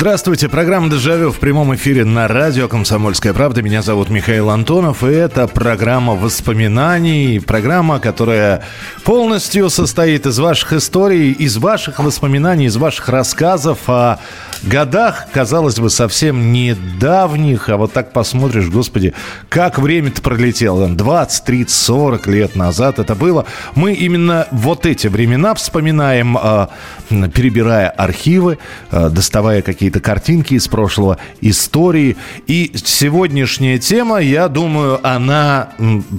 Здравствуйте, программа «Дежавю» в прямом эфире на радио «Комсомольская правда». Меня зовут Михаил Антонов, и это программа воспоминаний, программа, которая полностью состоит из ваших историй, из ваших воспоминаний, из ваших рассказов о годах, казалось бы, совсем недавних, а вот так посмотришь, господи, как время-то пролетело, 20, 30, 40 лет назад это было. Мы именно вот эти времена вспоминаем, а, перебирая архивы, а, доставая какие-то картинки из прошлого, истории. И сегодняшняя тема, я думаю, она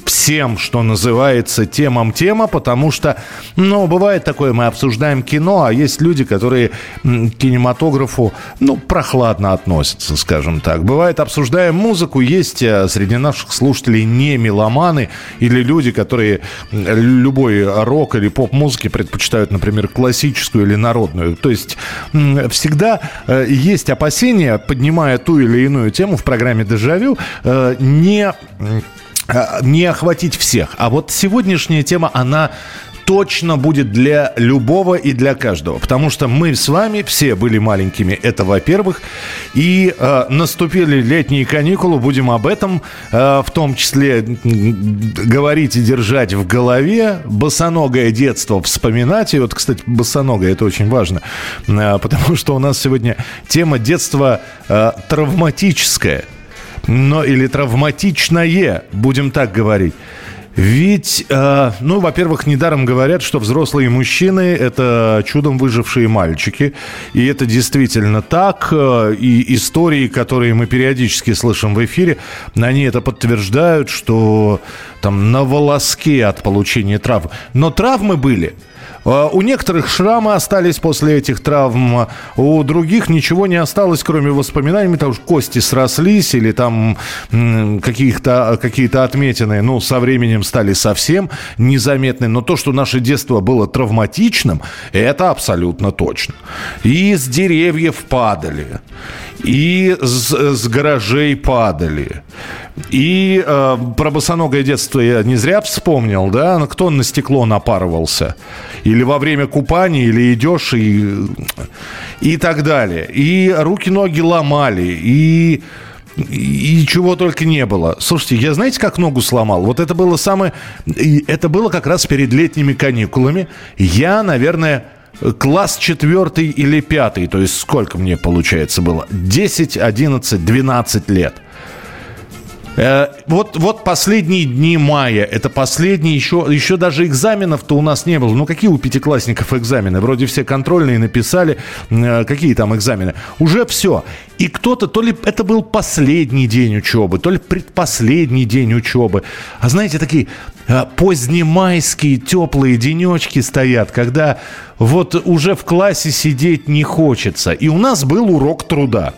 всем, что называется, темам тема, потому что, ну, бывает такое, мы обсуждаем кино, а есть люди, которые к кинематографу, ну, прохладно относятся, скажем так. Бывает, обсуждаем музыку, есть э, среди наших слушателей не меломаны или люди, которые любой рок или поп-музыки предпочитают, например, классическую или народную. То есть всегда э, есть опасения, поднимая ту или иную тему в программе «Дежавю», э, не э, не охватить всех. А вот сегодняшняя тема, она точно будет для любого и для каждого. Потому что мы с вами все были маленькими, это во-первых. И э, наступили летние каникулы, будем об этом э, в том числе говорить и держать в голове. Босоногое детство вспоминать. И вот, кстати, босоногое, это очень важно. Э, потому что у нас сегодня тема детства э, травматическое. Но или травматичное, будем так говорить. Ведь, э, ну, во-первых, недаром говорят, что взрослые мужчины – это чудом выжившие мальчики. И это действительно так. Э, и истории, которые мы периодически слышим в эфире, они это подтверждают, что там на волоске от получения травм. Но травмы были – у некоторых шрамы остались после этих травм, у других ничего не осталось, кроме воспоминаний, потому что кости срослись или там каких-то, какие-то отметины, ну, со временем стали совсем незаметны. Но то, что наше детство было травматичным, это абсолютно точно. И с деревьев падали, и с, с гаражей падали, и э, про босоногое детство я не зря вспомнил, да? Кто на стекло напарывался? Или во время купания, или идешь и, и так далее. И руки-ноги ломали, и и чего только не было. Слушайте, я знаете, как ногу сломал? Вот это было самое... Это было как раз перед летними каникулами. Я, наверное, класс четвертый или пятый. То есть сколько мне, получается, было? 10, 11, 12 лет. Э, вот, вот последние дни мая, это последние, еще, еще даже экзаменов-то у нас не было. Ну, какие у пятиклассников экзамены? Вроде все контрольные написали, э, какие там экзамены. Уже все. И кто-то, то ли это был последний день учебы, то ли предпоследний день учебы. А знаете, такие э, позднемайские теплые денечки стоят, когда вот уже в классе сидеть не хочется. И у нас был урок труда.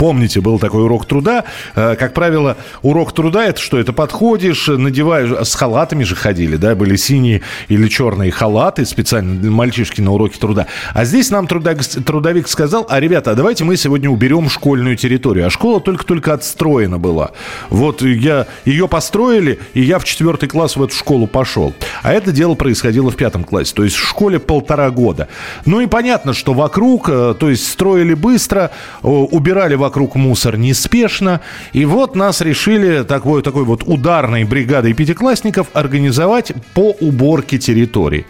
Помните, был такой урок труда. Э, как правило, урок труда это что? Это подходишь, надеваешь... С халатами же ходили, да? Были синие или черные халаты специально мальчишки на уроке труда. А здесь нам трудовик сказал, а, ребята, а давайте мы сегодня уберем школьную территорию. А школа только-только отстроена была. Вот я, ее построили, и я в четвертый класс в эту школу пошел. А это дело происходило в пятом классе. То есть в школе полтора года. Ну и понятно, что вокруг, э, то есть строили быстро, убирали вокруг вокруг мусор неспешно. И вот нас решили такой, такой вот ударной бригадой пятиклассников организовать по уборке территории.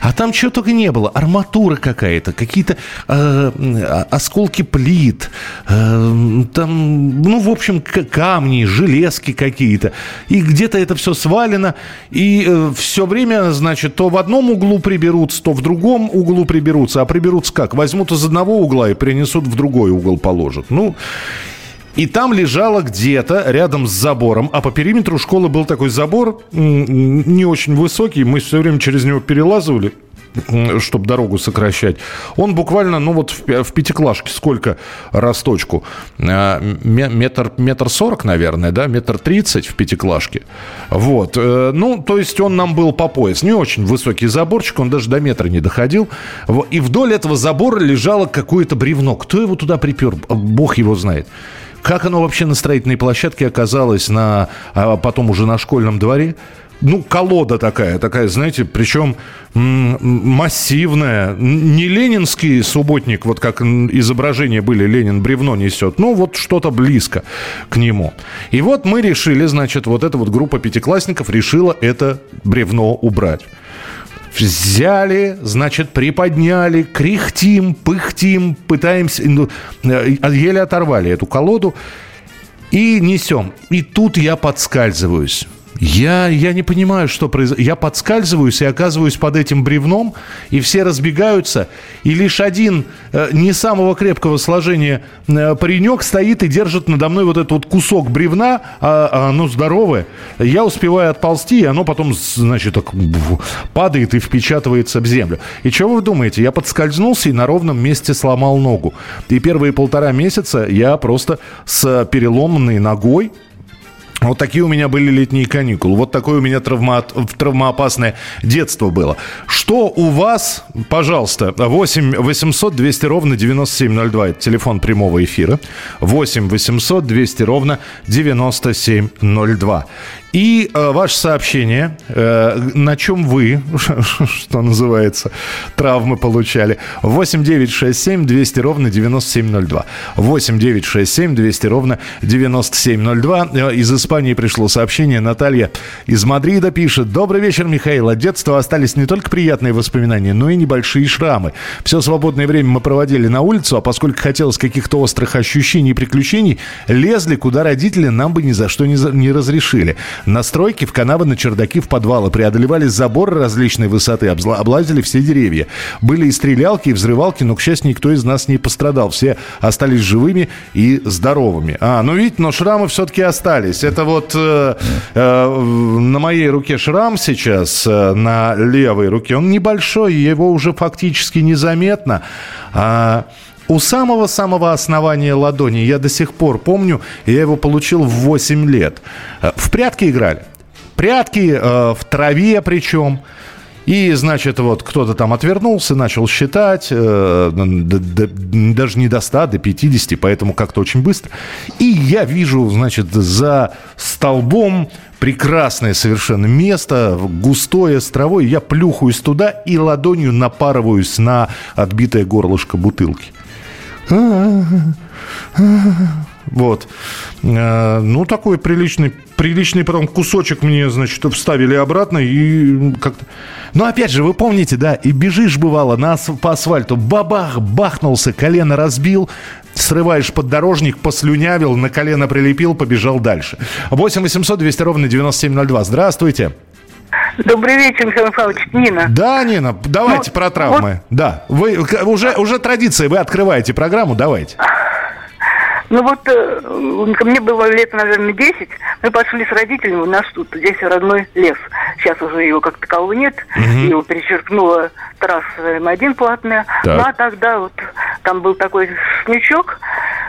А там чего только не было. Арматура какая-то, какие-то э, осколки плит, э, там, ну, в общем, камни, железки какие-то. И где-то это все свалено. И э, все время, значит, то в одном углу приберутся, то в другом углу приберутся. А приберутся как? Возьмут из одного угла и принесут в другой угол положат. Ну, и там лежала где-то рядом с забором, а по периметру школы был такой забор, не очень высокий, мы все время через него перелазывали. Чтобы дорогу сокращать. Он буквально, ну вот в, в пятиклашке сколько росточку? А, метр, метр сорок, наверное, да? Метр тридцать в пятиклашке. Вот. Э, ну, то есть он нам был по пояс. Не очень высокий заборчик, он даже до метра не доходил. И вдоль этого забора лежало какое-то бревно. Кто его туда припер? Бог его знает. Как оно вообще на строительной площадке оказалось на, а потом уже на школьном дворе? Ну, колода такая, такая, знаете, причем массивная. Не ленинский субботник, вот как изображения были, Ленин бревно несет, ну, вот что-то близко к нему. И вот мы решили, значит, вот эта вот группа пятиклассников решила это бревно убрать. Взяли, значит, приподняли, кряхтим, пыхтим, пытаемся, ну, э, еле оторвали эту колоду и несем. И тут я подскальзываюсь. Я, я не понимаю, что произошло. Я подскальзываюсь и оказываюсь под этим бревном, и все разбегаются, и лишь один э, не самого крепкого сложения э, паренек стоит и держит надо мной вот этот вот кусок бревна, а, а оно здоровое. Я успеваю отползти, и оно потом, значит, так падает и впечатывается в землю. И что вы думаете? Я подскользнулся и на ровном месте сломал ногу. И первые полтора месяца я просто с переломанной ногой вот такие у меня были летние каникулы. Вот такое у меня травма, травмоопасное детство было. Что у вас, пожалуйста, 8 800 200 ровно 9702. Это телефон прямого эфира. 8 800 200 ровно 9702. И э, ваше сообщение, э, на чем вы, что называется, травмы получали. 8 9 6 7 200 ровно 9702. 8 9 6 7 200 ровно 9702. Э, из Испании пришло сообщение. Наталья из Мадрида пишет. Добрый вечер, Михаил. От детства остались не только приятные воспоминания, но и небольшие шрамы. Все свободное время мы проводили на улицу, а поскольку хотелось каких-то острых ощущений и приключений, лезли, куда родители нам бы ни за что не, за, не разрешили. На стройке, в канавы, на чердаки, в подвалы. Преодолевали заборы различной высоты, облазили все деревья. Были и стрелялки, и взрывалки, но, к счастью, никто из нас не пострадал. Все остались живыми и здоровыми. А, ну видите, но шрамы все-таки остались. Это вот э, э, на моей руке шрам сейчас, э, на левой руке. Он небольшой, его уже фактически незаметно. А, у самого-самого основания ладони, я до сих пор помню, я его получил в 8 лет. Э, в прятки играли. Прятки э, в траве причем. И, значит, вот кто-то там отвернулся, начал считать, э, до, до, даже не до 100, до 50, поэтому как-то очень быстро. И я вижу, значит, за столбом прекрасное совершенно место, густое, с травой. Я плюхаюсь туда и ладонью напарываюсь на отбитое горлышко бутылки. Вот. Э, ну, такой приличный, приличный потом кусочек мне, значит, вставили обратно и как-то... Ну, опять же, вы помните, да, и бежишь, бывало, на, по асфальту, бабах, бахнулся, колено разбил, срываешь поддорожник, послюнявил, на колено прилепил, побежал дальше. 8 800 200 ровно 9702. Здравствуйте. Добрый вечер, Михаил Михайлович. Нина. Да, Нина, давайте ну, про травмы. Вот... Да, вы уже, уже традиция, вы открываете программу, давайте. Ну вот, э, мне было лет, наверное, 10. Мы пошли с родителями, у нас тут здесь родной лес. Сейчас уже его как такового нет. Угу. Его перечеркнула трасса М1 платная. Так. Ну а тогда вот там был такой снючок.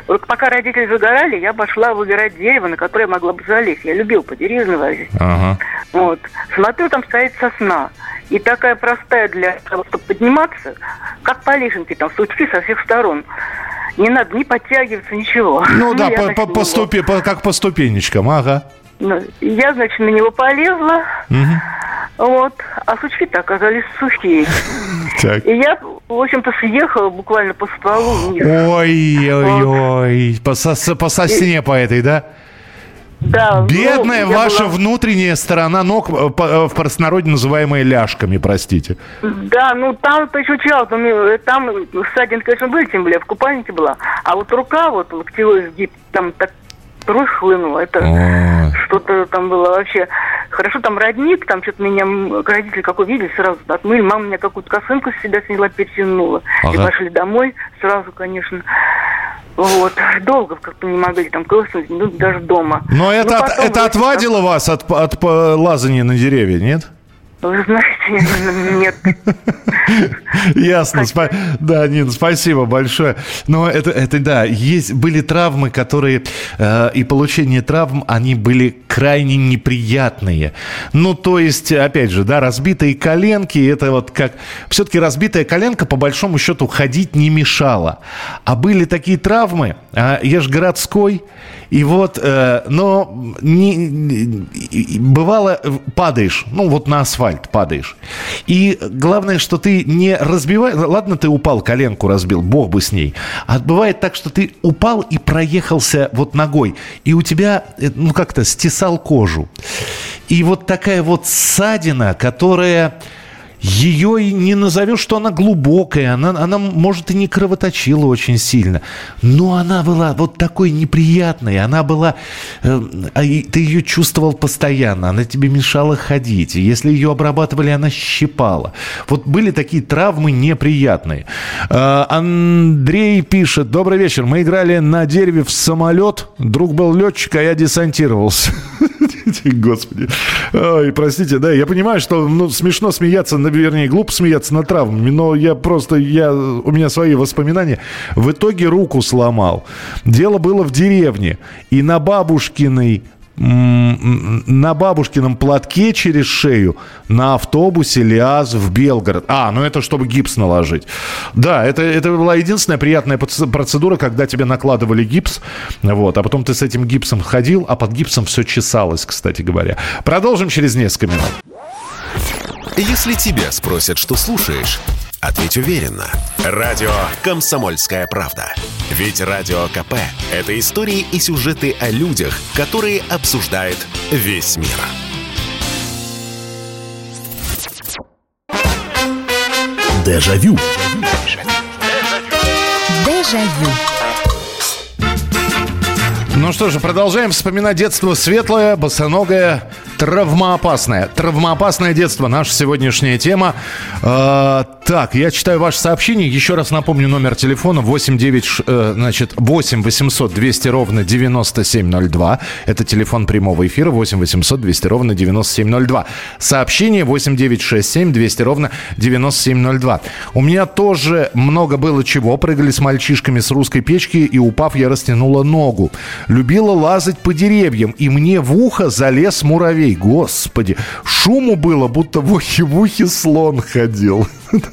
Вот пока родители загорали, я пошла выбирать дерево, на которое я могла бы залезть. Я любил по деревьям лазить. Ага. Вот. Смотрю, там стоит сосна. И такая простая для того, чтобы подниматься, как по лесенке, там сучки со всех сторон. Не надо ни подтягиваться, ничего. Ну, ну да, по, по, по ступе, по, как по ступенечкам, ага. Ну, я, значит, на него полезла. Угу. Вот. А сучки-то оказались сухие. Так. И я, в общем-то, съехала буквально по стволу вниз. Ой-ой-ой. Вот. По, по сосне по этой, да? Да. Бедная ну, ваша была... внутренняя сторона ног, э, э, в простонародье называемая ляжками, простите. Да, ну там то еще чал, там, там ссадин, конечно, были, тем более в купальнике была. А вот рука, вот локтевой сгиб, там так кровь хлынула. Это что-то там было вообще. Хорошо, там родник, там что-то меня родители как увидели, сразу отмыли. Мама меня какую-то косынку с себя сняла, перетянула. Ага. И пошли домой сразу, конечно. Вот. Долго как-то не могли там класснуть, ну, даже дома. Но это, ну, от, это отвадило там... вас от, от лазания на деревья, нет? Вы знаете, нет. Ясно. Спа- да, Нина, спасибо большое. Но это, это да, есть, были травмы, которые э, и получение травм, они были крайне неприятные. Ну, то есть, опять же, да, разбитые коленки, это вот как... Все-таки разбитая коленка, по большому счету, ходить не мешала. А были такие травмы, а я же городской, и вот, э, но не, не, бывало, падаешь, ну вот на асфальт падаешь. И главное, что ты не разбиваешь, ладно, ты упал, коленку разбил, бог бы с ней. А бывает так, что ты упал и проехался вот ногой, и у тебя, э, ну как-то стесал кожу. И вот такая вот ссадина, которая ее и не назовешь, что она глубокая, она, она, может, и не кровоточила очень сильно, но она была вот такой неприятной, она была, э, а ты ее чувствовал постоянно, она тебе мешала ходить, если ее обрабатывали, она щипала. Вот были такие травмы неприятные. Э, Андрей пишет, добрый вечер, мы играли на дереве в самолет, друг был летчик, а я десантировался. Господи. Ой, простите, да, я понимаю, что ну, смешно смеяться, вернее, глупо смеяться над травмами, но я просто, я, у меня свои воспоминания. В итоге руку сломал. Дело было в деревне. И на бабушкиной на бабушкином платке через шею на автобусе ляз в Белгород. А, ну это чтобы гипс наложить. Да, это, это была единственная приятная процедура, когда тебе накладывали гипс, вот, а потом ты с этим гипсом ходил, а под гипсом все чесалось, кстати говоря. Продолжим через несколько минут. Если тебя спросят, что слушаешь, ответь уверенно. Радио «Комсомольская правда». Ведь Радио КП – это истории и сюжеты о людях, которые обсуждает весь мир. Дежавю. Дежавю. Ну что же, продолжаем вспоминать детство светлое, босоногое, травмоопасное. Травмоопасное детство – наша сегодняшняя тема. Э, так, я читаю ваше сообщение. Еще раз напомню номер телефона 8, 9, э, значит, 8 800 200 ровно 9702. Это телефон прямого эфира 8 800 200 ровно 9702. Сообщение 8 9 6 7 200 ровно 9702. У меня тоже много было чего. Прыгали с мальчишками с русской печки и упав, я растянула ногу. Любила лазать по деревьям, и мне в ухо залез муравей. Господи, шуму было, будто в ухе, в ухе слон ходил.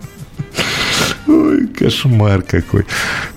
Ой, кошмар какой.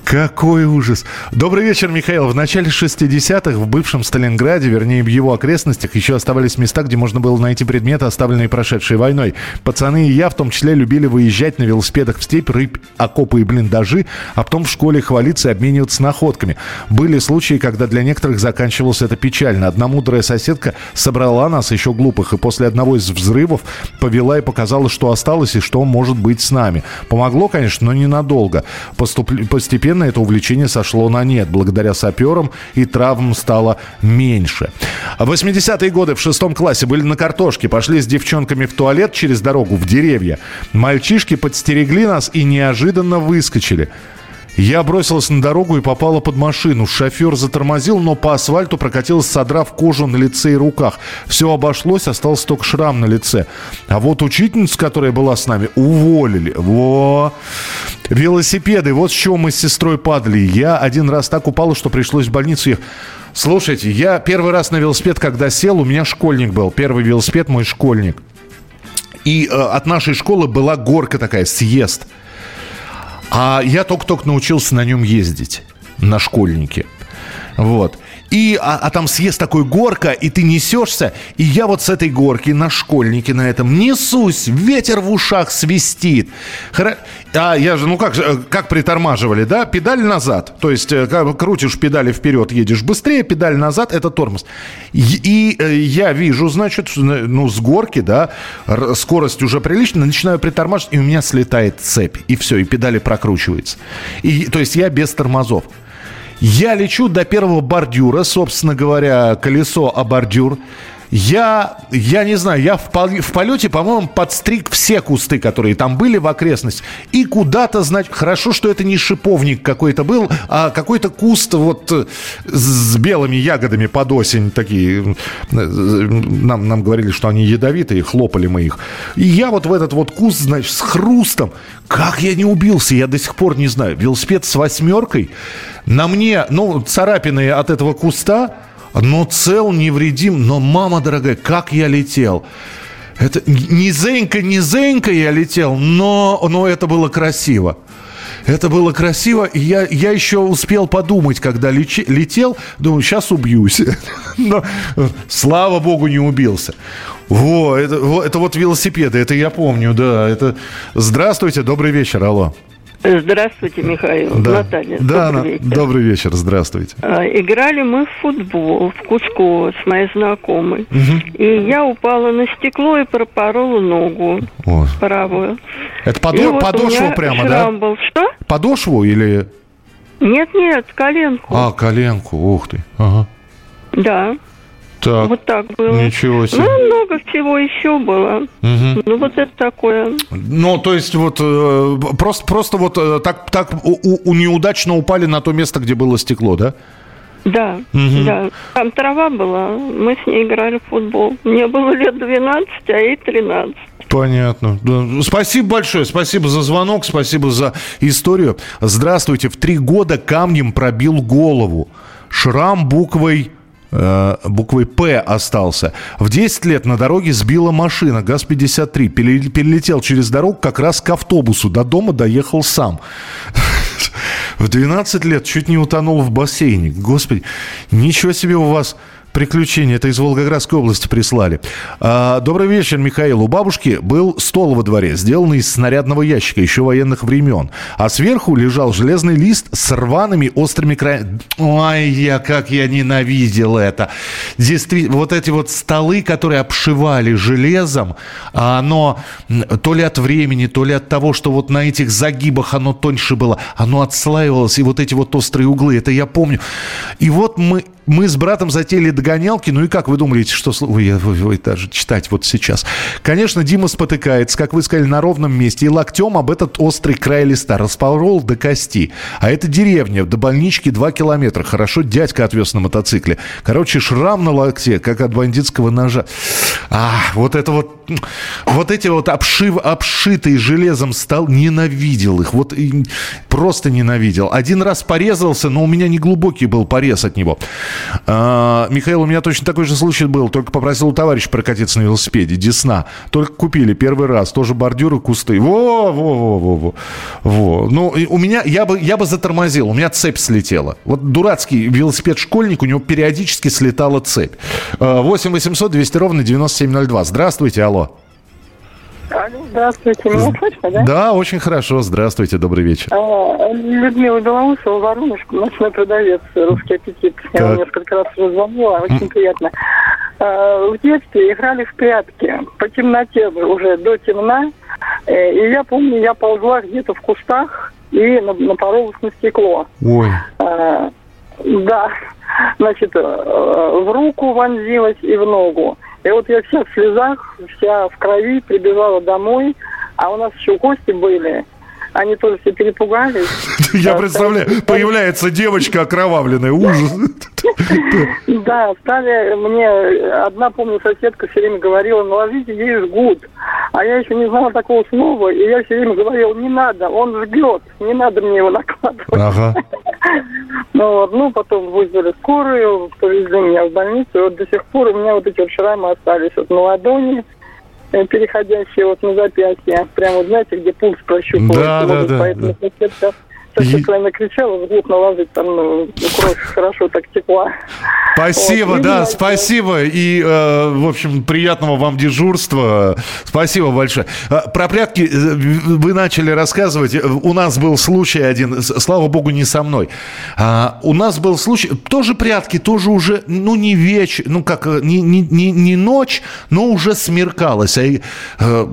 Какой ужас. Добрый вечер, Михаил. В начале 60-х в бывшем Сталинграде, вернее, в его окрестностях, еще оставались места, где можно было найти предметы, оставленные прошедшей войной. Пацаны и я, в том числе, любили выезжать на велосипедах в степь, рыб, окопы и блиндажи, а потом в школе хвалиться и обмениваться находками. Были случаи, когда для некоторых заканчивалось это печально. Одна мудрая соседка собрала нас, еще глупых, и после одного из взрывов повела и показала, что осталось и что может быть с нами. Помогло, конечно, но ненадолго. Поступ... Постепенно это увлечение сошло на нет. Благодаря саперам и травмам стало меньше. В 80-е годы в шестом классе были на картошке. Пошли с девчонками в туалет через дорогу в деревья. Мальчишки подстерегли нас и неожиданно выскочили. Я бросилась на дорогу и попала под машину. Шофер затормозил, но по асфальту прокатилась, содрав кожу на лице и руках. Все обошлось, остался только шрам на лице. А вот учительницу, которая была с нами, уволили. Во! Велосипеды. Вот с чего мы с сестрой падали. Я один раз так упала, что пришлось в больницу ехать. Слушайте, я первый раз на велосипед, когда сел, у меня школьник был. Первый велосипед мой школьник. И э, от нашей школы была горка такая, съезд. А я только-только научился на нем ездить, на школьнике. Вот. И, а, а там съезд такой горка, и ты несешься. И я вот с этой горки на школьнике на этом несусь, ветер в ушах свистит. Хра... А я же, ну как, э, как притормаживали, да? Педаль назад. То есть э, крутишь педали вперед, едешь быстрее, педаль назад, это тормоз. И, и э, я вижу, значит, ну с горки, да, скорость уже приличная, начинаю притормаживать, и у меня слетает цепь. И все, и педали прокручиваются. И, то есть я без тормозов. Я лечу до первого бордюра, собственно говоря, колесо о бордюр. Я, я не знаю, я в, пол, в полете, по-моему, подстриг все кусты, которые там были в окрестности. И куда-то, значит, хорошо, что это не шиповник какой-то был, а какой-то куст вот э, с белыми ягодами под осень такие. Нам, нам говорили, что они ядовитые, хлопали мы их. И я вот в этот вот куст, значит, с хрустом. Как я не убился, я до сих пор не знаю. Велосипед с восьмеркой. На мне, ну, царапины от этого куста но цел, невредим. Но, мама дорогая, как я летел. Это не зенька, не зенька я летел, но, но это было красиво. Это было красиво. Я, я еще успел подумать, когда лечи, летел, думаю, сейчас убьюсь. Но, слава богу, не убился. Во, это, это вот велосипеды, это я помню, да. Это... Здравствуйте, добрый вечер, алло. Здравствуйте, Михаил. Да. Наталья. Да, добрый вечер. Добрый вечер, здравствуйте. А, играли мы в футбол в Кусково с моей знакомой. Угу. И я упала на стекло и пропорола ногу О. правую. Это подо- подошву вот прямо, да? Был. Что? Подошву или... Нет, нет, коленку. А, коленку, ух ты. Ага. Да. Так. Вот так было. Ничего себе. Ну, много всего еще было. Угу. Ну, вот это такое. Ну, то есть, вот э, просто, просто вот э, так, так у, у, неудачно упали на то место, где было стекло, да? Да, угу. да. Там трава была, мы с ней играли в футбол. Мне было лет 12, а ей 13. Понятно. Спасибо большое. Спасибо за звонок, спасибо за историю. Здравствуйте. В три года камнем пробил голову. Шрам буквой э, буквой «П» остался. В 10 лет на дороге сбила машина ГАЗ-53. Перелетел через дорогу как раз к автобусу. До дома доехал сам. В 12 лет чуть не утонул в бассейне. Господи, ничего себе у вас приключения. Это из Волгоградской области прислали. А, добрый вечер, Михаил. У бабушки был стол во дворе, сделанный из снарядного ящика еще военных времен. А сверху лежал железный лист с рваными острыми краями. Ой, я как я ненавидел это. Действительно, вот эти вот столы, которые обшивали железом, а оно то ли от времени, то ли от того, что вот на этих загибах оно тоньше было, оно отслаивалось, и вот эти вот острые углы, это я помню. И вот мы мы с братом затеяли догонялки. Ну и как вы думаете, что... Вы, вы, вы даже читать вот сейчас. Конечно, Дима спотыкается, как вы сказали, на ровном месте. И локтем об этот острый край листа распорол до кости. А это деревня, до больнички 2 километра. Хорошо, дядька отвез на мотоцикле. Короче, шрам на локте, как от бандитского ножа. А, вот это вот... Вот эти вот обшив, обшитые железом стал, ненавидел их. Вот просто ненавидел. Один раз порезался, но у меня не глубокий был порез от него. А, Михаил, у меня точно такой же случай был. Только попросил у товарища прокатиться на велосипеде. Десна. Только купили первый раз. Тоже бордюры, кусты. Во, во. Ну, у меня, я бы, я бы затормозил. У меня цепь слетела. Вот дурацкий велосипед-школьник, у него периодически слетала цепь. 8 800 200 ровно 9702. Здравствуйте, алло. Алло, здравствуйте. Меня слышно, да? Да, очень хорошо. Здравствуйте, добрый вечер. А, Людмила Белоусова, Воронеж, ночной продавец, русский аппетит. Я вам несколько раз уже звонила, очень приятно. А, в детстве играли в прятки. По темноте уже, до темна. Э, и я помню, я ползла где-то в кустах и напоролась на стекло. Ой. А, да. Значит, э, в руку вонзилась и в ногу. И вот я вся в слезах, вся в крови прибежала домой, а у нас еще гости были. Они тоже все перепугались. Я представляю, появляется девочка окровавленная, ужас. Да, стали мне, одна, помню, соседка все время говорила, наложите ей жгут. А я еще не знала такого слова, и я все время говорил, не надо, он жгет, не надо мне его накладывать. Ага. Ну, вот, ну, потом вызвали скорую, повезли меня в больницу, и вот до сих пор у меня вот эти вот шрамы остались вот на ладони, переходящие вот на запястье, прямо, вот, знаете, где пульс прощупывается. Да, да, да. Поэтому да. Так и... я накричала, в наложить, там ну, кровь хорошо так текла. Спасибо, вот, да, спасибо. И, э, в общем, приятного вам дежурства. Спасибо большое. Э, про прятки э, вы начали рассказывать. У нас был случай один, слава богу, не со мной. А, у нас был случай, тоже прятки, тоже уже, ну, не вечер, ну, как, э, не, не, не, не ночь, но уже смеркалось. А, э,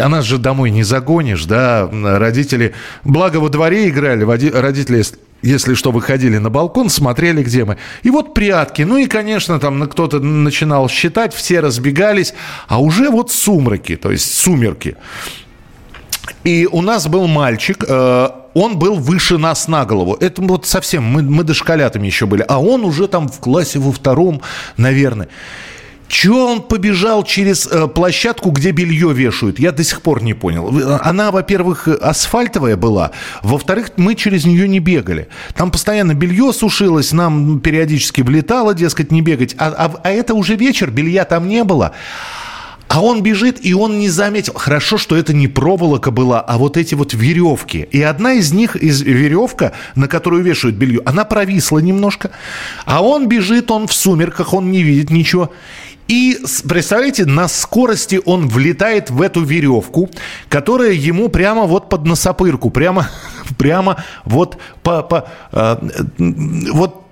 а нас же домой не загонишь, да, родители. Благо во дворе играли, родители если что, выходили на балкон, смотрели, где мы. И вот прятки. Ну и, конечно, там кто-то начинал считать, все разбегались. А уже вот сумраки, то есть сумерки. И у нас был мальчик, э, он был выше нас на голову. Это вот совсем, мы, мы дошколятами еще были. А он уже там в классе во втором, наверное. Чего он побежал через э, площадку, где белье вешают? Я до сих пор не понял. Она, во-первых, асфальтовая была. Во-вторых, мы через нее не бегали. Там постоянно белье сушилось, нам периодически влетало, дескать, не бегать. А, а, а это уже вечер, белья там не было. А он бежит, и он не заметил. Хорошо, что это не проволока была, а вот эти вот веревки. И одна из них, из веревка, на которую вешают белье, она провисла немножко. А он бежит, он в сумерках, он не видит ничего. И, представляете, на скорости он влетает в эту веревку, которая ему прямо вот под носопырку, прямо, прямо вот по, по, э, вот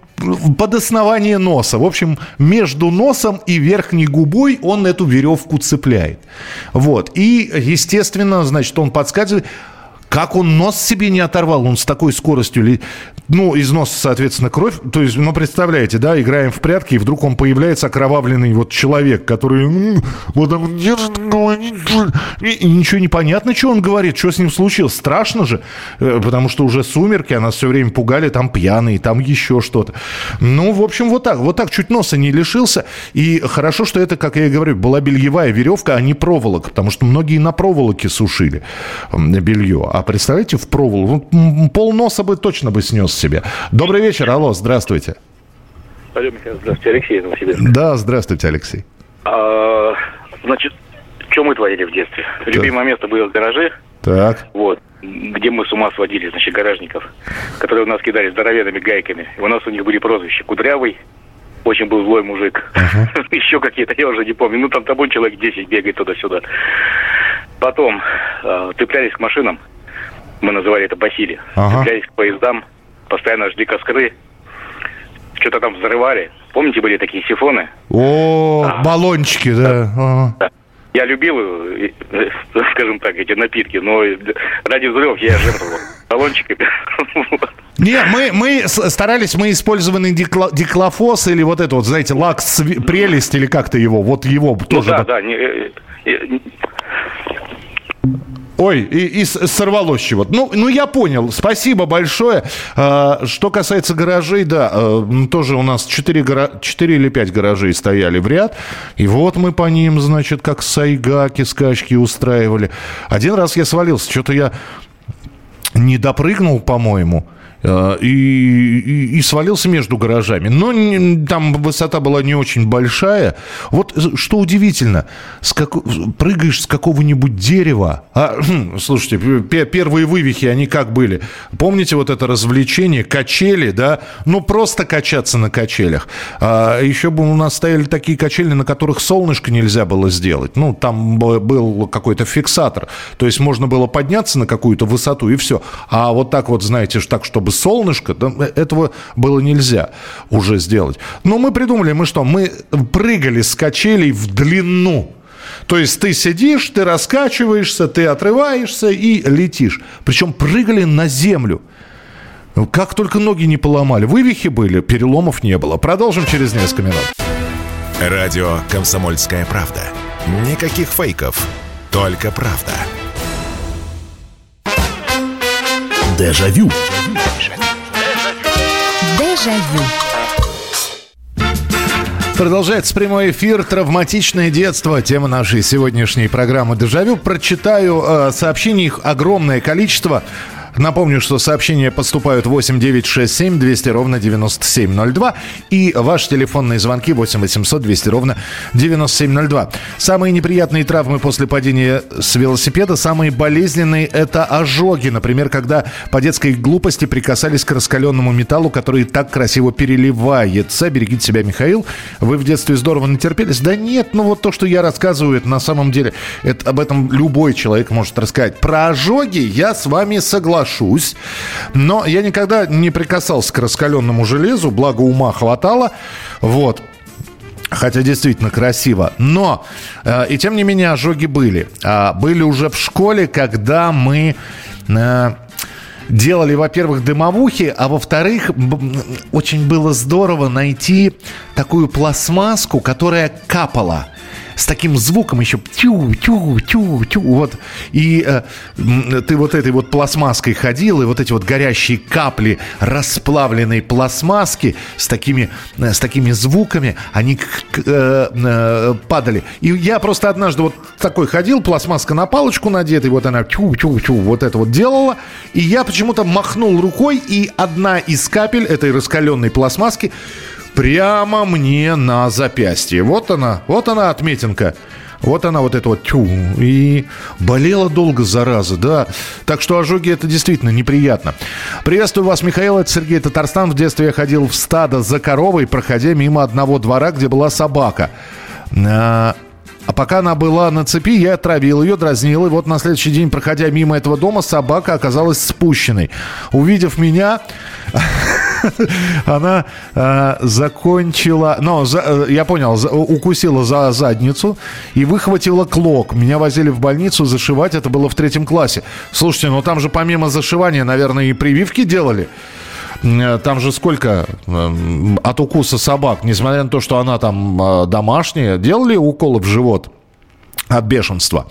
под основание носа. В общем, между носом и верхней губой он эту веревку цепляет. Вот. И, естественно, значит, он подскакивает. Как он нос себе не оторвал? Он с такой скоростью ну, из носа, соответственно, кровь. То есть, ну, представляете, да, играем в прятки, и вдруг он появляется окровавленный вот человек, который вот так держит, и ничего не понятно, что он говорит, что с ним случилось. Страшно же, э, потому что уже сумерки, а нас все время пугали, там пьяные, там еще что-то. Ну, в общем, вот так, вот так чуть носа не лишился. И хорошо, что это, как я и говорю, была бельевая веревка, а не проволока, потому что многие на проволоке сушили белье. А представляете, в проволоку, ну, пол носа бы точно бы снес себе. Добрый вечер, алло, здравствуйте. Алло, здравствуйте, Алексей Новосибирск. Да, здравствуйте, Алексей. А, значит, что мы творили в детстве? Так. Любимое место было в гараже. Так. Вот. Где мы с ума сводили, значит, гаражников, которые у нас кидали здоровенными гайками. И у нас у них были прозвища Кудрявый, очень был злой мужик. Uh-huh. Еще какие-то, я уже не помню. Ну, там тобой человек 10 бегает туда-сюда. Потом э, цеплялись к машинам. Мы называли это басили. Uh-huh. Цеплялись к поездам постоянно жгли костры, что-то там взрывали. Помните, были такие сифоны? О, а, баллончики, да. да. да. Я любил, скажем так, эти напитки, но ради взрывов я жертвовал баллончиками. Не, мы, мы старались, мы использованный дикла, диклофос или вот это вот, знаете, лакс прелесть или как-то его, вот его ну, тоже. Да, да, не, э, э, Ой, и, и сорвалось чего-то. Ну, ну, я понял. Спасибо большое. А, что касается гаражей, да, а, тоже у нас 4, гора... 4 или 5 гаражей стояли в ряд. И вот мы по ним, значит, как сайгаки скачки устраивали. Один раз я свалился. Что-то я не допрыгнул, по-моему. Э, и, и, и свалился между гаражами. Но не, там высота была не очень большая. Вот э, что удивительно, с как, прыгаешь с какого-нибудь дерева. А, слушайте, первые вывихи, они как были? Помните вот это развлечение, качели, да? Ну, просто качаться на качелях. А, еще бы у нас стояли такие качели, на которых солнышко нельзя было сделать. Ну, там был какой-то фиксатор. То есть можно было подняться на какую-то высоту и все. А вот так вот, знаете, так, чтобы бы солнышко, этого было нельзя уже сделать. Но мы придумали, мы что, мы прыгали с качелей в длину. То есть ты сидишь, ты раскачиваешься, ты отрываешься и летишь. Причем прыгали на землю. Как только ноги не поломали. Вывихи были, переломов не было. Продолжим через несколько минут. Радио «Комсомольская правда». Никаких фейков, только правда. Дежавю. Дежавю. Продолжается прямой эфир «Травматичное детство». Тема нашей сегодняшней программы «Дежавю». Прочитаю э, сообщений, их огромное количество. Напомню, что сообщения поступают 8 9 6 7 200 ровно 9702 и ваши телефонные звонки 8 800 200 ровно 9702. Самые неприятные травмы после падения с велосипеда, самые болезненные – это ожоги. Например, когда по детской глупости прикасались к раскаленному металлу, который так красиво переливается. Берегите себя, Михаил. Вы в детстве здорово натерпелись? Да нет, ну вот то, что я рассказываю, это на самом деле, это, об этом любой человек может рассказать. Про ожоги я с вами согласен соглашусь. Но я никогда не прикасался к раскаленному железу, благо ума хватало. Вот. Хотя действительно красиво. Но, э, и тем не менее, ожоги были. А были уже в школе, когда мы... Э, делали, во-первых, дымовухи, а во-вторых, очень было здорово найти такую пластмасску, которая капала с таким звуком еще тю тю тю тю вот. И э, ты вот этой вот пластмасской ходил и вот эти вот горящие капли расплавленной пластмасски с такими э, с такими звуками они э, э, падали. И я просто однажды вот такой ходил пластмасска на палочку надета и вот она тю тю тю вот это вот делала. И я почему-то махнул рукой и одна из капель этой раскаленной пластмасски прямо мне на запястье. Вот она, вот она отметинка. Вот она, вот эта вот тю. И болела долго, зараза, да. Так что ожоги это действительно неприятно. Приветствую вас, Михаил. Это Сергей Татарстан. В детстве я ходил в стадо за коровой, проходя мимо одного двора, где была собака. А, а пока она была на цепи, я отравил ее, дразнил. И вот на следующий день, проходя мимо этого дома, собака оказалась спущенной. Увидев меня, она э, закончила, но за, э, я понял, за, укусила за задницу и выхватила клок. Меня возили в больницу зашивать, это было в третьем классе. Слушайте, ну там же помимо зашивания, наверное, и прививки делали. Э, там же сколько э, от укуса собак, несмотря на то, что она там домашняя, делали уколы в живот? от бешенства.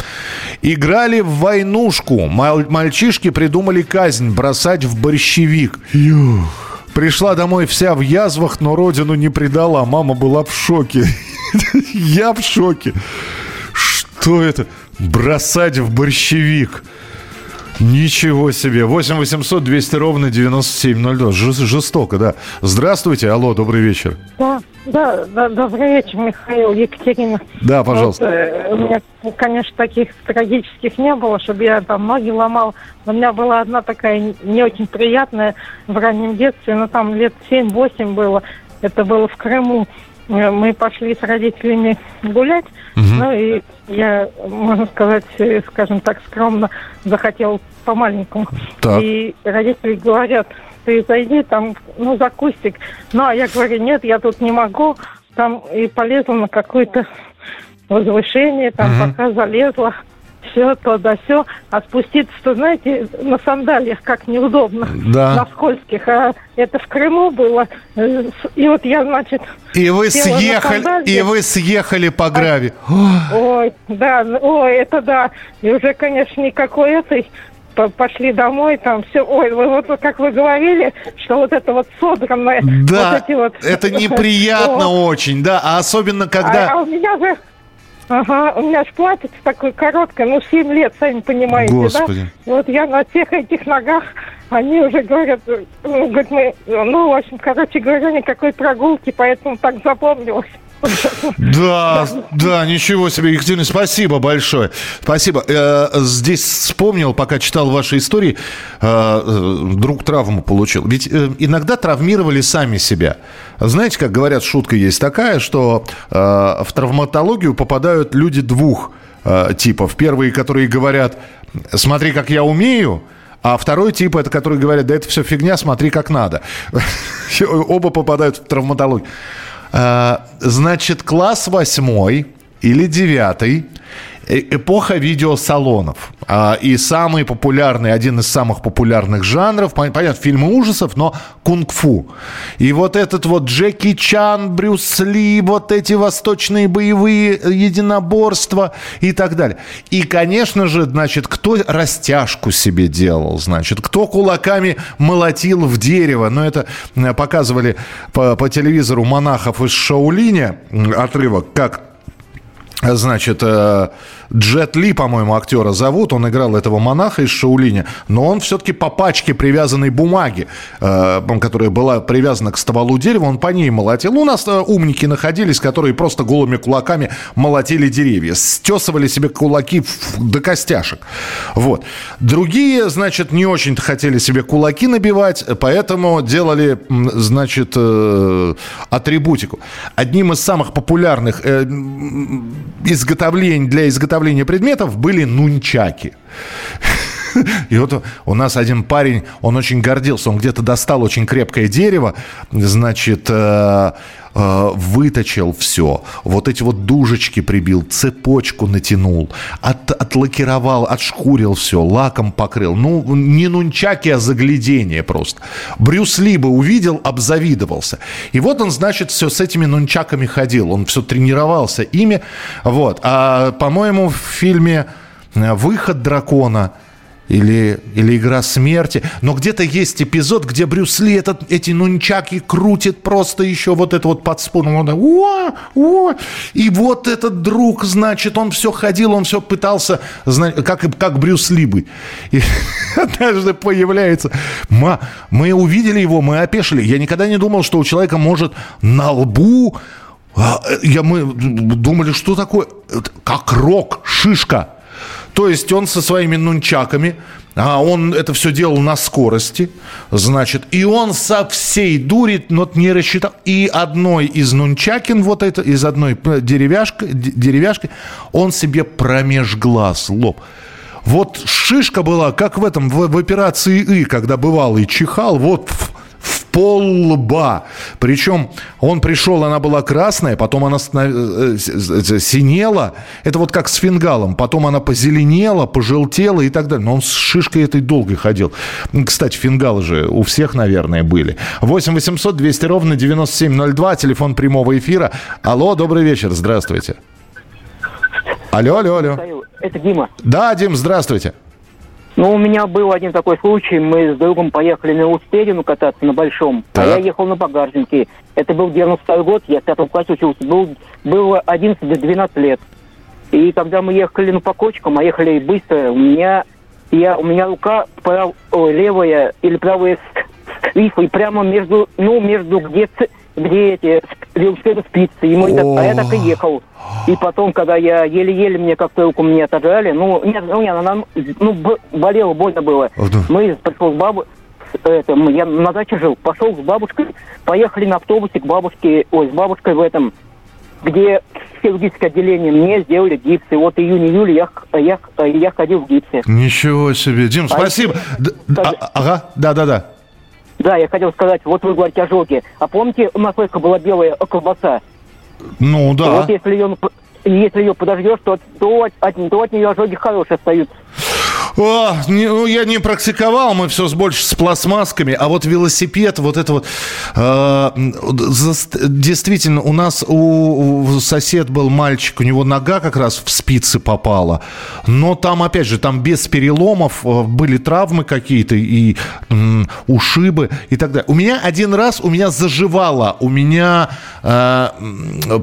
Играли в войнушку. Мальчишки придумали казнь бросать в борщевик. Юх. Пришла домой вся в язвах, но родину не предала. Мама была в шоке. Я в шоке. Что это? Бросать в борщевик. Ничего себе. 8 800 200 ровно 9702. Жестоко, да. Здравствуйте. Алло, добрый вечер. Да, да, да добрый вечер, Михаил, Екатерина. Да, пожалуйста. Вот, э, у меня, конечно, таких трагических не было, чтобы я там ноги ломал. У меня была одна такая не очень приятная в раннем детстве, но там лет 7-8 было. Это было в Крыму. Э, мы пошли с родителями гулять, угу. ну и я, можно сказать, э, скажем так, скромно захотел по-маленькому. Так. И родители говорят, ты зайди там, ну, за кустик. Ну, а я говорю, нет, я тут не могу. Там и полезла на какое-то возвышение, там угу. пока залезла все, то да все. А спуститься-то, знаете, на сандалиях как неудобно. Да. На скользких. А это в Крыму было. И вот я, значит... И вы съехали, и вы съехали по граве. А, ой, да, ой, это да. И уже, конечно, никакой этой пошли домой, там все, ой, вот, вот как вы говорили, что вот это вот содранное, да, вот эти вот... это неприятно очень, да, а особенно когда... А, а у меня же Ага, у меня ж платье такое короткое, ну, 7 лет, сами понимаете, Господи. да? Вот я на всех этих ногах, они уже говорят, ну, говорят, мы, ну, в общем, короче говоря, никакой прогулки, поэтому так запомнилось. Да, да, ничего себе, Екатерина, спасибо большое. Спасибо. Э, здесь вспомнил, пока читал ваши истории, э, друг травму получил. Ведь э, иногда травмировали сами себя. Знаете, как говорят, шутка есть такая, что в травматологию попадают люди двух типов. Первые, которые говорят, смотри, как я умею, а второй тип, это которые говорят, да это все фигня, смотри, как надо. Оба попадают в травматологию. Э, значит, класс восьмой или девятый эпоха видеосалонов. А, и самый популярный, один из самых популярных жанров, понятно, фильмы ужасов, но кунг-фу. И вот этот вот Джеки Чан, Брюс Ли, вот эти восточные боевые единоборства и так далее. И, конечно же, значит, кто растяжку себе делал, значит, кто кулаками молотил в дерево. Но это э, показывали по, по телевизору монахов из Шаулиня отрывок, как Значит, э, Джет Ли, по-моему, актера зовут. Он играл этого монаха из Шаулиня. Но он все-таки по пачке привязанной бумаги, э, которая была привязана к стволу дерева, он по ней молотил. У нас э, умники находились, которые просто голыми кулаками молотили деревья. Стесывали себе кулаки до костяшек. Вот. Другие, значит, не очень-то хотели себе кулаки набивать, поэтому делали, значит, атрибутику. Одним из самых популярных изготовлений, для изготовления предметов были нунчаки. И вот у нас один парень, он очень гордился, он где-то достал очень крепкое дерево, значит, э, э, выточил все, вот эти вот дужечки прибил, цепочку натянул, от, отлакировал, отшкурил все, лаком покрыл. Ну, не нунчаки, а заглядение просто. Брюс Ли бы увидел, обзавидовался. И вот он, значит, все с этими нунчаками ходил, он все тренировался ими. Вот. А, по-моему, в фильме «Выход дракона» или, или «Игра смерти». Но где-то есть эпизод, где Брюс Ли этот, эти нунчаки крутит просто еще вот это вот под спуном. Он, о, о. И вот этот друг, значит, он все ходил, он все пытался, как, как Брюс Ли бы. И однажды появляется... Мы, мы увидели его, мы опешили. Я никогда не думал, что у человека может на лбу... А, я, мы думали, что такое? Как рок, шишка то есть он со своими нунчаками, а он это все делал на скорости, значит, и он со всей дури, но не рассчитал, и одной из нунчакин, вот это, из одной деревяшки, деревяшки, он себе промеж глаз, лоб. Вот шишка была, как в этом, в, в операции И, когда бывалый чихал, вот пол лба. Причем он пришел, она была красная, потом она э, синела. Это вот как с фингалом. Потом она позеленела, пожелтела и так далее. Но он с шишкой этой долго ходил. Кстати, фингалы же у всех, наверное, были. 8 800 200 ровно 9702, телефон прямого эфира. Алло, добрый вечер, здравствуйте. Алло, алло, алло. Это Дима. Да, Дим, здравствуйте. Ну, у меня был один такой случай. Мы с другом поехали на Успедину кататься на Большом, так. а я ехал на багажнике. Это был 92 год, я в пятом классе учился. Был, было 11-12 лет. И когда мы ехали ну, по кочкам, а ехали быстро, у меня, я, у меня рука прав, о, левая или правая скрифа, и прямо между, ну, между где, где эти велосипеды спицы. И мы, а я так и ехал. И потом, когда я еле-еле мне как-то руку мне отожрали, ну, нет, ну, нет, она, ну, болело, больно было. Мы пришел с бабу, это, я на даче жил, пошел с бабушкой, поехали на автобусе к бабушке, ой, с бабушкой в этом, где хирургическое отделение, мне сделали гипс. И вот июнь-июль я, я, я ходил в гипсе. Ничего себе. Дим, спасибо. А, ага, да-да-да. Да, я хотел сказать, вот вы говорите ожоги. А помните, у нас была белая колбаса? Ну да. вот если ее, если ее подождешь, то, то, от, то от нее ожоги хорошие остаются. О, не, ну, я не практиковал, мы все больше с пластмасками, а вот велосипед, вот это вот, э, действительно, у нас у, у сосед был мальчик, у него нога как раз в спицы попала, но там, опять же, там без переломов э, были травмы какие-то и э, ушибы и так далее. У меня один раз, у меня заживало, у меня э,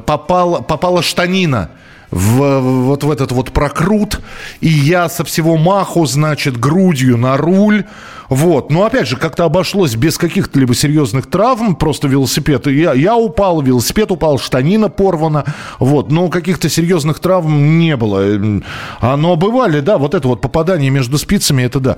попала, попала штанина в, вот в этот вот прокрут, и я со всего маху, значит, грудью на руль, вот. Но опять же, как-то обошлось без каких-то либо серьезных травм, просто велосипед. Я, я упал, велосипед упал, штанина порвана. Вот. Но каких-то серьезных травм не было. А, но бывали, да, вот это вот попадание между спицами, это да.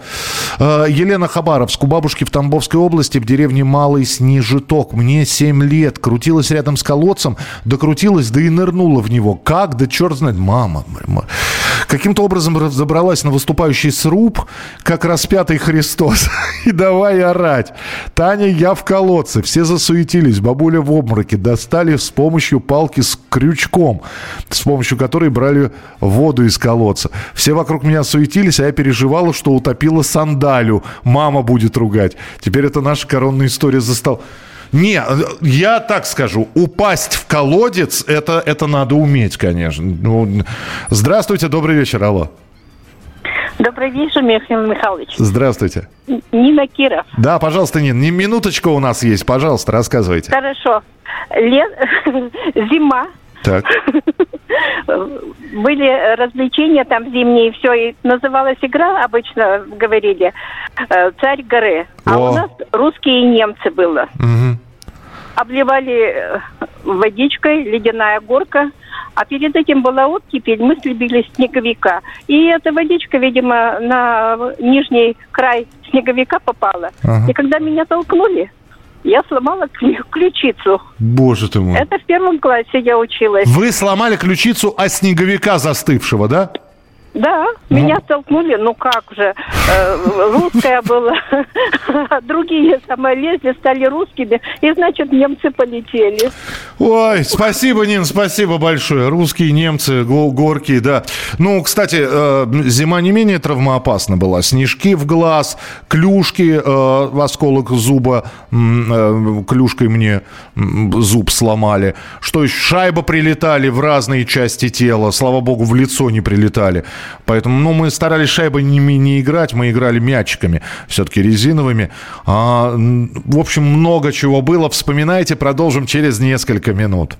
А, Елена Хабаровск, у бабушки в Тамбовской области, в деревне Малый Снежиток. Мне 7 лет. Крутилась рядом с колодцем, докрутилась, да и нырнула в него. Как? Да черт знает. Мама. Каким-то образом забралась на выступающий сруб, как распятый Христос. И давай орать. Таня, я в колодце. Все засуетились. Бабуля в обмороке. Достали с помощью палки с крючком, с помощью которой брали воду из колодца. Все вокруг меня суетились, а я переживала, что утопила сандалю. Мама будет ругать. Теперь это наша коронная история застал. Не, я так скажу, упасть в колодец, это, это надо уметь, конечно. Ну, здравствуйте, добрый вечер, алло. Добрый вечер, Михаил Михайлович. Здравствуйте. Нина Киров. Да, пожалуйста, Нина, не минуточка у нас есть, пожалуйста, рассказывайте. Хорошо. Лет... Зима. Так. Были развлечения там зимние, все, и называлась игра, обычно говорили, э, «Царь горы». А О. у нас русские и немцы было. Угу. Обливали э, водичкой, ледяная горка – а перед этим была оттепель, мы слепили снеговика. И эта водичка, видимо, на нижний край снеговика попала. Ага. И когда меня толкнули, я сломала ключицу. Боже ты мой. Это в первом классе я училась. Вы сломали ключицу от снеговика застывшего, да? Да, ну. меня столкнули, ну как же, э, русская была, другие самые лезли, стали русскими, и значит немцы полетели. Ой, спасибо, Нин, спасибо большое. Русские, немцы, горки, да. Ну, кстати, э, зима не менее травмоопасна была. Снежки в глаз, клюшки, э, осколок зуба, э, клюшкой мне зуб сломали. Что еще? Шайба прилетали в разные части тела, слава богу, в лицо не прилетали. Поэтому, ну, мы старались шайбой не, не играть, мы играли мячиками, все-таки резиновыми. А, в общем, много чего было. Вспоминайте, продолжим через несколько минут.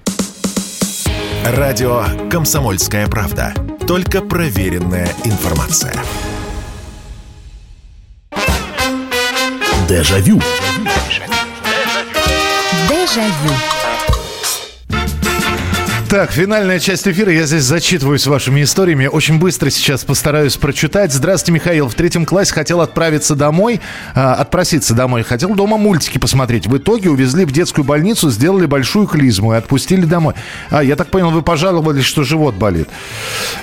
Радио «Комсомольская правда». Только проверенная информация. Дежавю. Дежавю. Так, финальная часть эфира. Я здесь зачитываюсь вашими историями. Очень быстро сейчас постараюсь прочитать. Здравствуйте, Михаил. В третьем классе хотел отправиться домой, э, отпроситься домой. Хотел дома мультики посмотреть. В итоге увезли в детскую больницу, сделали большую клизму и отпустили домой. А, я так понял, вы пожаловались, что живот болит.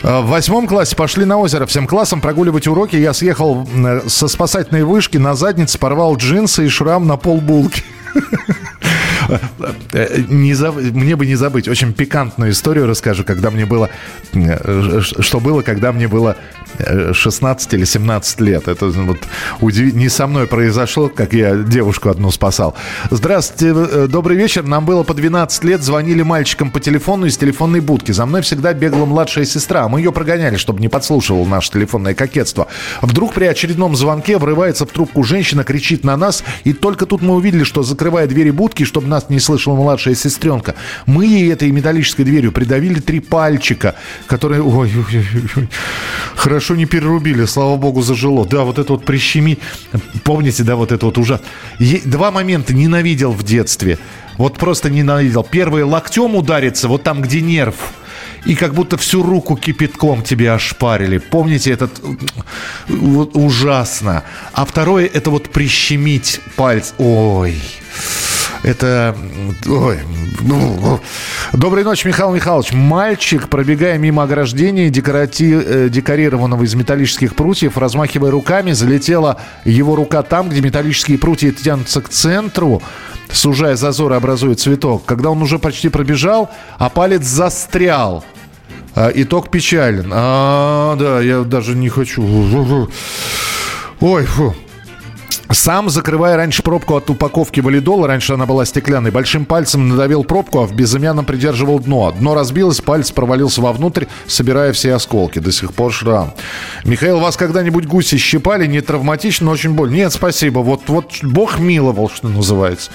Э, в восьмом классе пошли на озеро всем классом прогуливать уроки. Я съехал со спасательной вышки на заднице, порвал джинсы и шрам на полбулки. Не заб... Мне бы не забыть. Очень пикантную историю расскажу, когда мне было... Э, что было, когда мне было 16 или 17 лет. Это вот удив... не со мной произошло, как я девушку одну спасал. Здравствуйте, э, добрый вечер. Нам было по 12 лет, звонили мальчикам по телефону из телефонной будки. За мной всегда бегала младшая сестра. Мы ее прогоняли, чтобы не подслушивал наше телефонное кокетство. Вдруг при очередном звонке врывается в трубку женщина, кричит на нас, и только тут мы увидели, что закрывая двери будки, чтобы нас не слышала младшая сестренка, мы ей этой металлической дверью придавили три пальчика, которые... Ой, ой, ой, ой. Хорошо хорошо не перерубили, слава богу, зажило. Да, вот это вот прищемить. Помните, да, вот это вот ужасно. Два момента ненавидел в детстве. Вот просто ненавидел. Первый локтем ударится, вот там, где нерв. И как будто всю руку кипятком тебе ошпарили. Помните этот... Вот, ужасно. А второе, это вот прищемить пальц. Ой... Это... Ой. Ну, доброй ночи, Михаил Михайлович. Мальчик, пробегая мимо ограждения, декорати... Э, декорированного из металлических прутьев, размахивая руками, залетела его рука там, где металлические прутья тянутся к центру, сужая зазор, образуя цветок. Когда он уже почти пробежал, а палец застрял. А, итог печален. А, да, я даже не хочу. Ой, фу. Сам, закрывая раньше пробку от упаковки валидола, раньше она была стеклянной, большим пальцем надавил пробку, а в безымянном придерживал дно. Дно разбилось, палец провалился вовнутрь, собирая все осколки. До сих пор шрам. Михаил, вас когда-нибудь гуси щипали? Не травматично, но очень больно. Нет, спасибо. Вот, вот Бог миловал, что называется.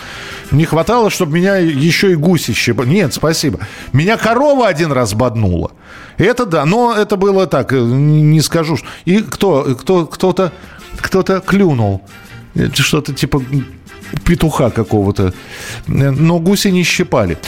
Не хватало, чтобы меня еще и гуси щипали. Нет, спасибо. Меня корова один раз боднула. Это да, но это было так, э, не скажу. И кто, кто, кто-то, кто-то клюнул что-то типа петуха какого-то. Но гуси не щипали.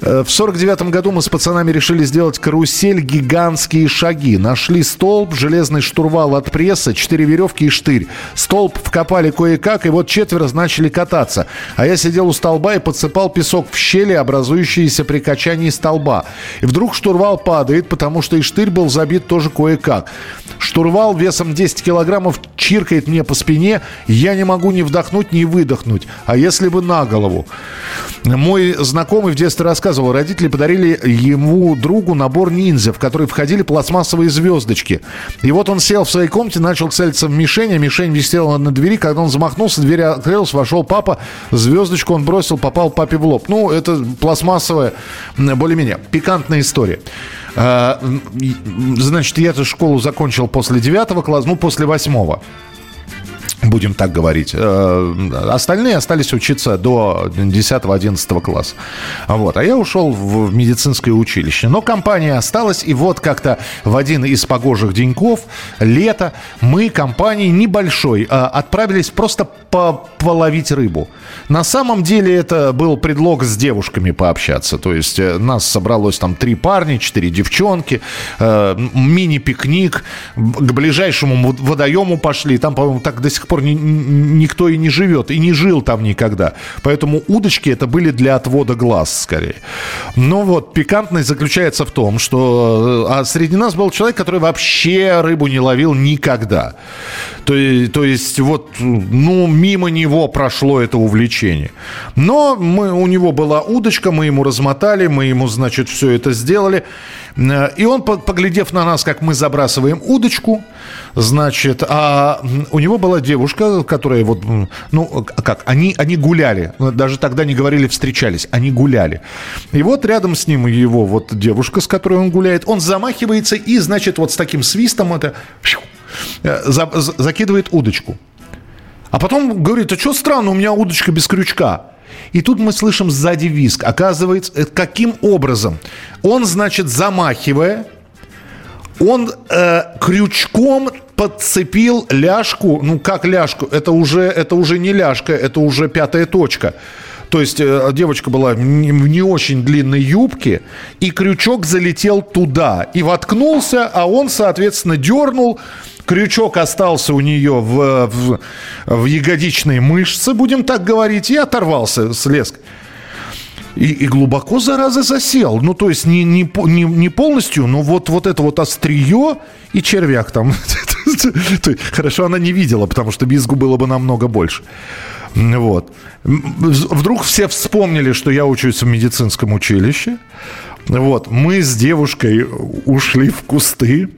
Э, в сорок девятом году мы с пацанами решили сделать карусель «Гигантские шаги». Нашли столб, железный штурвал от пресса, четыре веревки и штырь. Столб вкопали кое-как, и вот четверо начали кататься. А я сидел у столба и подсыпал песок в щели, образующиеся при качании столба. И вдруг штурвал падает, потому что и штырь был забит тоже кое-как. Штурвал весом 10 килограммов чиркает мне по спине. Я не могу ни вдохнуть, ни выдохнуть. А если бы на голову? Мой знакомый в детстве рассказывал, родители подарили ему другу набор ниндзя, в который входили пластмассовые звездочки. И вот он сел в своей комнате, начал целиться в мишень, а мишень висела на двери. Когда он замахнулся, дверь открылась, вошел папа, звездочку он бросил, попал папе в лоб. Ну, это пластмассовая, более-менее, пикантная история. А, значит, я эту школу закончил после девятого класса, ну, после восьмого будем так говорить. Э, остальные остались учиться до 10-11 класса. Вот. А я ушел в медицинское училище. Но компания осталась, и вот как-то в один из погожих деньков, лето, мы компанией небольшой э, отправились просто по половить рыбу. На самом деле это был предлог с девушками пообщаться. То есть э, нас собралось там три парня, четыре девчонки, мини-пикник, к ближайшему водоему пошли. Там, по-моему, так до сих пор пор ни, никто и не живет, и не жил там никогда. Поэтому удочки это были для отвода глаз, скорее. Но вот пикантность заключается в том, что... Э, а среди нас был человек, который вообще рыбу не ловил никогда. То, то есть вот, ну, мимо него прошло это увлечение. Но мы, у него была удочка, мы ему размотали, мы ему, значит, все это сделали. Э, и он, поглядев на нас, как мы забрасываем удочку, значит, а у него была девушка, которая вот, ну, как, они, они гуляли, даже тогда не говорили встречались, они гуляли. И вот рядом с ним его вот девушка, с которой он гуляет, он замахивается и, значит, вот с таким свистом это э, за, закидывает удочку. А потом говорит, а что странно, у меня удочка без крючка. И тут мы слышим сзади виск. Оказывается, э, каким образом? Он, значит, замахивая, он э, крючком подцепил ляжку, ну как ляжку, это уже, это уже не ляжка, это уже пятая точка. То есть э, девочка была в не, очень длинной юбке, и крючок залетел туда и воткнулся, а он, соответственно, дернул, крючок остался у нее в, в, в ягодичной мышце, будем так говорить, и оторвался с леской. И, и глубоко, зараза, засел. Ну, то есть не, не, не, не полностью, но вот, вот это вот острие и червяк там. Хорошо, она не видела, потому что бизгу было бы намного больше. Вот. Вдруг все вспомнили, что я учусь в медицинском училище. Вот. Мы с девушкой ушли в кусты.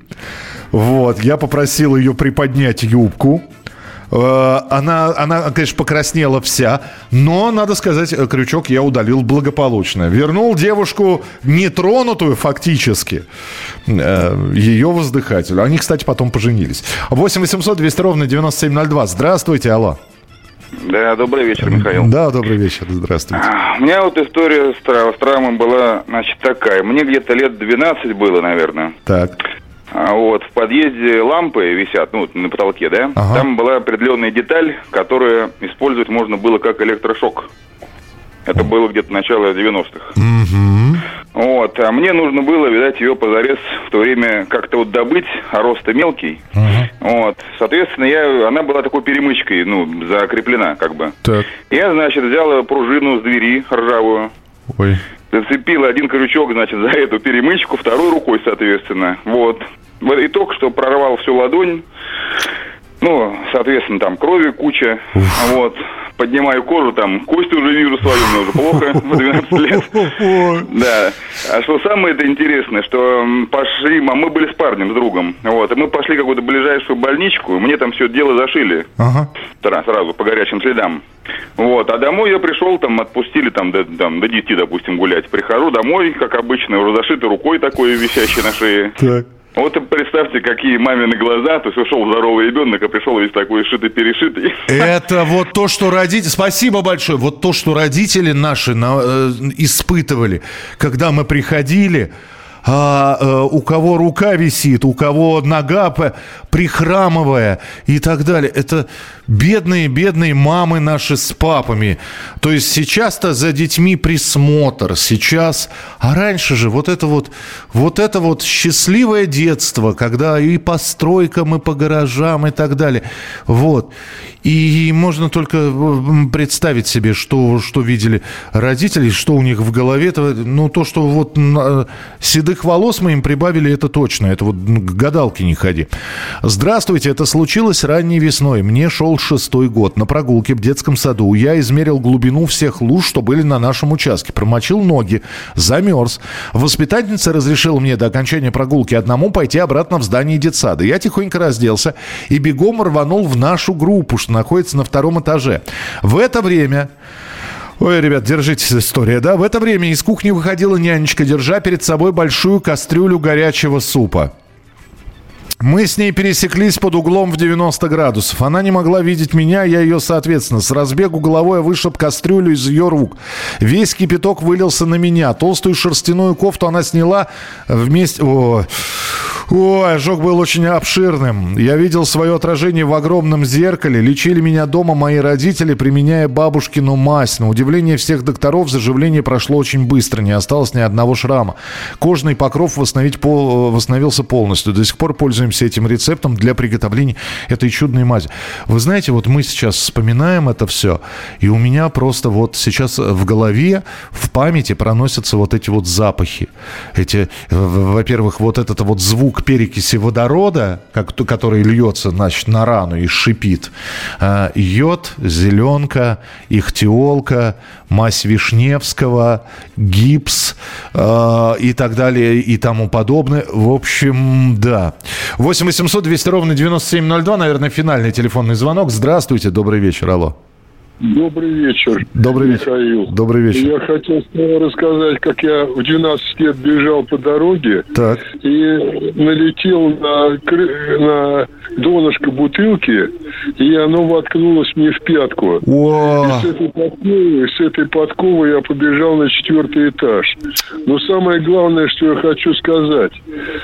Вот, я попросил ее приподнять юбку. Э, она, она, конечно, покраснела вся, но, надо сказать, крючок я удалил благополучно. Вернул девушку нетронутую фактически, э, ее воздыхателю. Они, кстати, потом поженились. 8 800 200 ровно 9702. Здравствуйте, алло. Да, добрый вечер, Михаил. Да, добрый вечер, здравствуйте. У меня вот история с, с травмой была, значит, такая. Мне где-то лет 12 было, наверное. Так. А, вот, в подъезде лампы висят, ну, на потолке, да? Ага. Там была определенная деталь, которую использовать можно было как электрошок. Это было где-то начало 90-х. Угу. Вот, а мне нужно было, видать, ее позарез в то время как-то вот добыть, а рост мелкий. Угу. Вот, соответственно, я, она была такой перемычкой, ну, закреплена, как бы. Так. Я, значит, взял пружину с двери ржавую. Ой. Зацепил один крючок, значит, за эту перемычку, второй рукой, соответственно. Вот. Итог, что прорвал всю ладонь. Ну, соответственно, там крови куча. Уф. Вот. Поднимаю кожу, там кости уже вижу свою, мне уже плохо в 12 лет. Да. А что самое это интересное, что пошли, а мы были с парнем, с другом. Вот. И мы пошли какую-то ближайшую больничку, мне там все дело зашили. Ага. Сразу, по горячим следам. Вот. А домой я пришел, там отпустили там до, там, до 10, допустим, гулять. Прихожу домой, как обычно, уже зашитой рукой такой, висящей на шее. Так. Вот представьте, какие мамины глаза, то есть ушел здоровый ребенок, а пришел весь такой шитый-перешитый. Это вот то, что родители... Спасибо большое. Вот то, что родители наши на... Э, испытывали, когда мы приходили а, а, у кого рука висит, у кого нога прихрамывая и так далее. Это бедные, бедные мамы наши с папами. То есть сейчас-то за детьми присмотр, сейчас, а раньше же вот это вот, вот это вот счастливое детство, когда и по стройкам, и по гаражам и так далее. Вот. И можно только представить себе, что, что видели родители, что у них в голове. Это, ну, то, что вот седых волос мы им прибавили, это точно. Это вот к гадалке не ходи. Здравствуйте, это случилось ранней весной. Мне шел шестой год. На прогулке в детском саду я измерил глубину всех луж, что были на нашем участке. Промочил ноги, замерз. Воспитательница разрешила мне до окончания прогулки одному пойти обратно в здание детсада. Я тихонько разделся и бегом рванул в нашу группу, что находится на втором этаже. В это время Ой, ребят, держитесь, история, да? В это время из кухни выходила нянечка, держа перед собой большую кастрюлю горячего супа. Мы с ней пересеклись под углом в 90 градусов. Она не могла видеть меня, я ее, соответственно. С разбегу головой вышиб кастрюлю из ее рук. Весь кипяток вылился на меня. Толстую шерстяную кофту она сняла вместе... О, Ой, ожог был очень обширным. Я видел свое отражение в огромном зеркале. Лечили меня дома мои родители, применяя бабушкину мазь. На удивление всех докторов заживление прошло очень быстро. Не осталось ни одного шрама. Кожный покров восстановить пол, восстановился полностью. До сих пор пользуемся этим рецептом для приготовления этой чудной мази. Вы знаете, вот мы сейчас вспоминаем это все, и у меня просто вот сейчас в голове, в памяти проносятся вот эти вот запахи. Эти, во-первых, вот этот вот звук перекиси водорода, как, который льется значит, на рану и шипит. А, йод, зеленка, ихтиолка, мазь Вишневского, гипс э, и так далее и тому подобное. В общем, да. 8 800 200 ровно 9702, наверное, финальный телефонный звонок. Здравствуйте, добрый вечер, алло. Добрый вечер. Добрый вечер. Михаил. Добрый вечер. Я хотел рассказать, как я в 12 лет бежал по дороге так. и налетел на, на донышко бутылки, и оно воткнулось мне в пятку. О! И с этой, подковы, с этой подковы я побежал на четвертый этаж. Но самое главное, что я хочу сказать.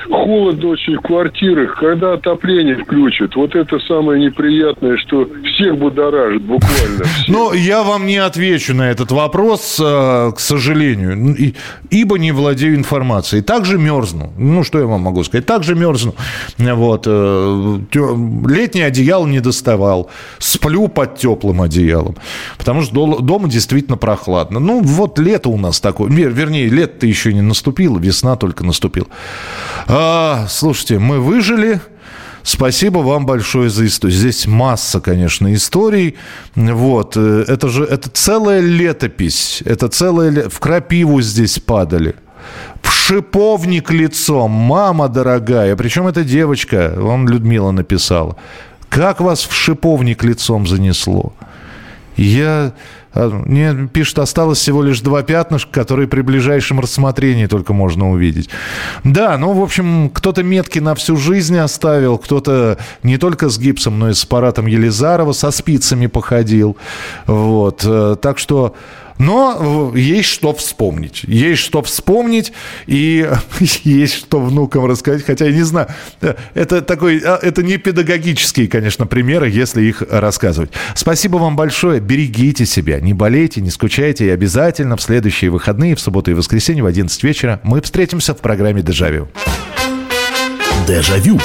Холодно очень в квартирах, когда отопление включат. Вот это самое неприятное, что всех будоражит буквально. Ну, я вам не отвечу на этот вопрос, э, к сожалению, ибо не владею информацией. Также мерзну. Ну, что я вам могу сказать? Также мерзну. Вот. Летнее одеяло не доставал. Сплю под теплым одеялом. Потому что дома действительно прохладно. Ну, вот лето у нас такое. Вернее, лето-то еще не наступило, весна только наступила. А, слушайте, мы выжили. Спасибо вам большое за историю. Здесь масса, конечно, историй. Вот. Э, это же это целая летопись. Это целая... В крапиву здесь падали. В шиповник лицом. Мама дорогая. Причем эта девочка, вам Людмила написала. Как вас в шиповник лицом занесло? Я а, мне пишут, осталось всего лишь два пятнышка, которые при ближайшем рассмотрении только можно увидеть. Да, ну, в общем, кто-то метки на всю жизнь оставил, кто-то не только с гипсом, но и с аппаратом Елизарова, со спицами походил. Вот. Э, так что но э, есть что вспомнить. Есть что вспомнить и есть что внукам рассказать. Хотя я не знаю, э, это такой, а, это не педагогические, конечно, примеры, если их рассказывать. Спасибо вам большое. Берегите себя, не болейте, не скучайте. И обязательно в следующие выходные, в субботу и воскресенье в 11 вечера мы встретимся в программе. Дежавю. Дежавю.